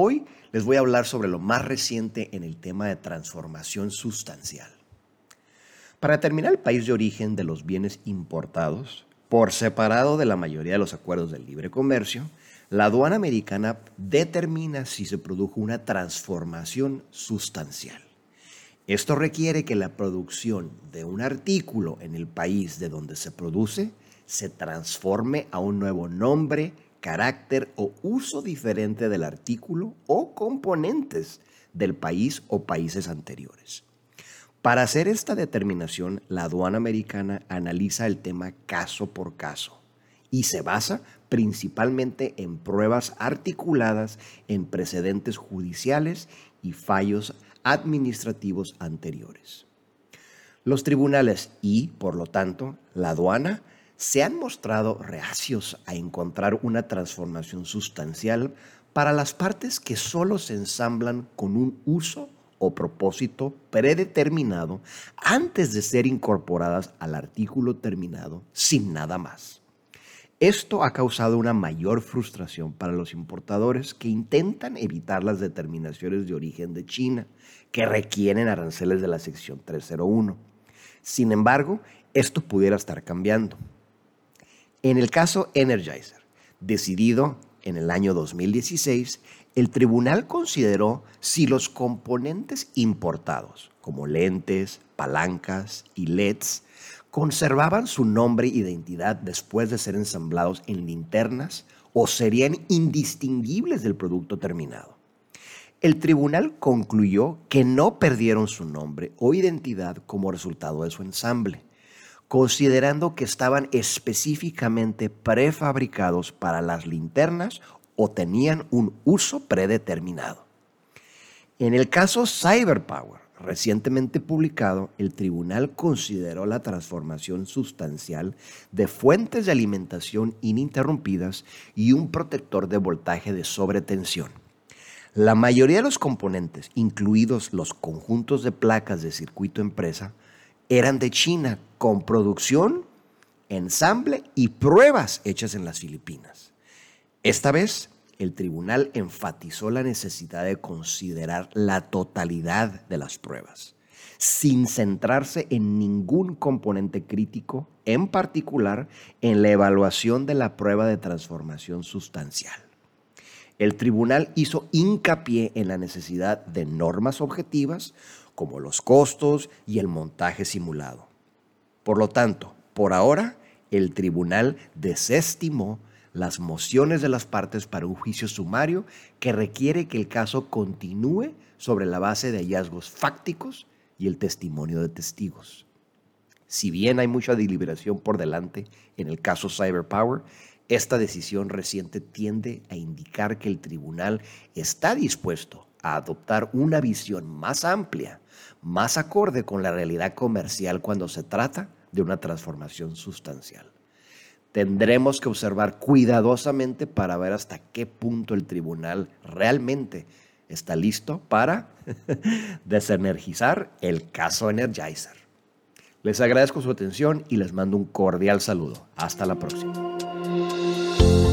Hoy les voy a hablar sobre lo más reciente en el tema de transformación sustancial. Para determinar el país de origen de los bienes importados, por separado de la mayoría de los acuerdos del libre comercio, la aduana americana determina si se produjo una transformación sustancial. Esto requiere que la producción de un artículo en el país de donde se produce se transforme a un nuevo nombre, carácter o uso diferente del artículo o componentes del país o países anteriores. Para hacer esta determinación, la aduana americana analiza el tema caso por caso y se basa principalmente en pruebas articuladas en precedentes judiciales y fallos administrativos anteriores. Los tribunales y, por lo tanto, la aduana se han mostrado reacios a encontrar una transformación sustancial para las partes que solo se ensamblan con un uso o propósito predeterminado antes de ser incorporadas al artículo terminado sin nada más. Esto ha causado una mayor frustración para los importadores que intentan evitar las determinaciones de origen de China, que requieren aranceles de la sección 301. Sin embargo, esto pudiera estar cambiando. En el caso Energizer, decidido en el año 2016, el tribunal consideró si los componentes importados, como lentes, palancas y LEDs, conservaban su nombre e identidad después de ser ensamblados en linternas o serían indistinguibles del producto terminado. El tribunal concluyó que no perdieron su nombre o identidad como resultado de su ensamble, considerando que estaban específicamente prefabricados para las linternas o tenían un uso predeterminado. En el caso Cyberpower, recientemente publicado, el tribunal consideró la transformación sustancial de fuentes de alimentación ininterrumpidas y un protector de voltaje de sobretensión. La mayoría de los componentes, incluidos los conjuntos de placas de circuito empresa, eran de China, con producción, ensamble y pruebas hechas en las Filipinas. Esta vez, el tribunal enfatizó la necesidad de considerar la totalidad de las pruebas, sin centrarse en ningún componente crítico, en particular en la evaluación de la prueba de transformación sustancial. El tribunal hizo hincapié en la necesidad de normas objetivas como los costos y el montaje simulado. Por lo tanto, por ahora, el tribunal desestimó las mociones de las partes para un juicio sumario que requiere que el caso continúe sobre la base de hallazgos fácticos y el testimonio de testigos. Si bien hay mucha deliberación por delante en el caso Cyberpower, esta decisión reciente tiende a indicar que el tribunal está dispuesto a adoptar una visión más amplia, más acorde con la realidad comercial cuando se trata de una transformación sustancial tendremos que observar cuidadosamente para ver hasta qué punto el tribunal realmente está listo para desenergizar el caso Energizer. Les agradezco su atención y les mando un cordial saludo. Hasta la próxima.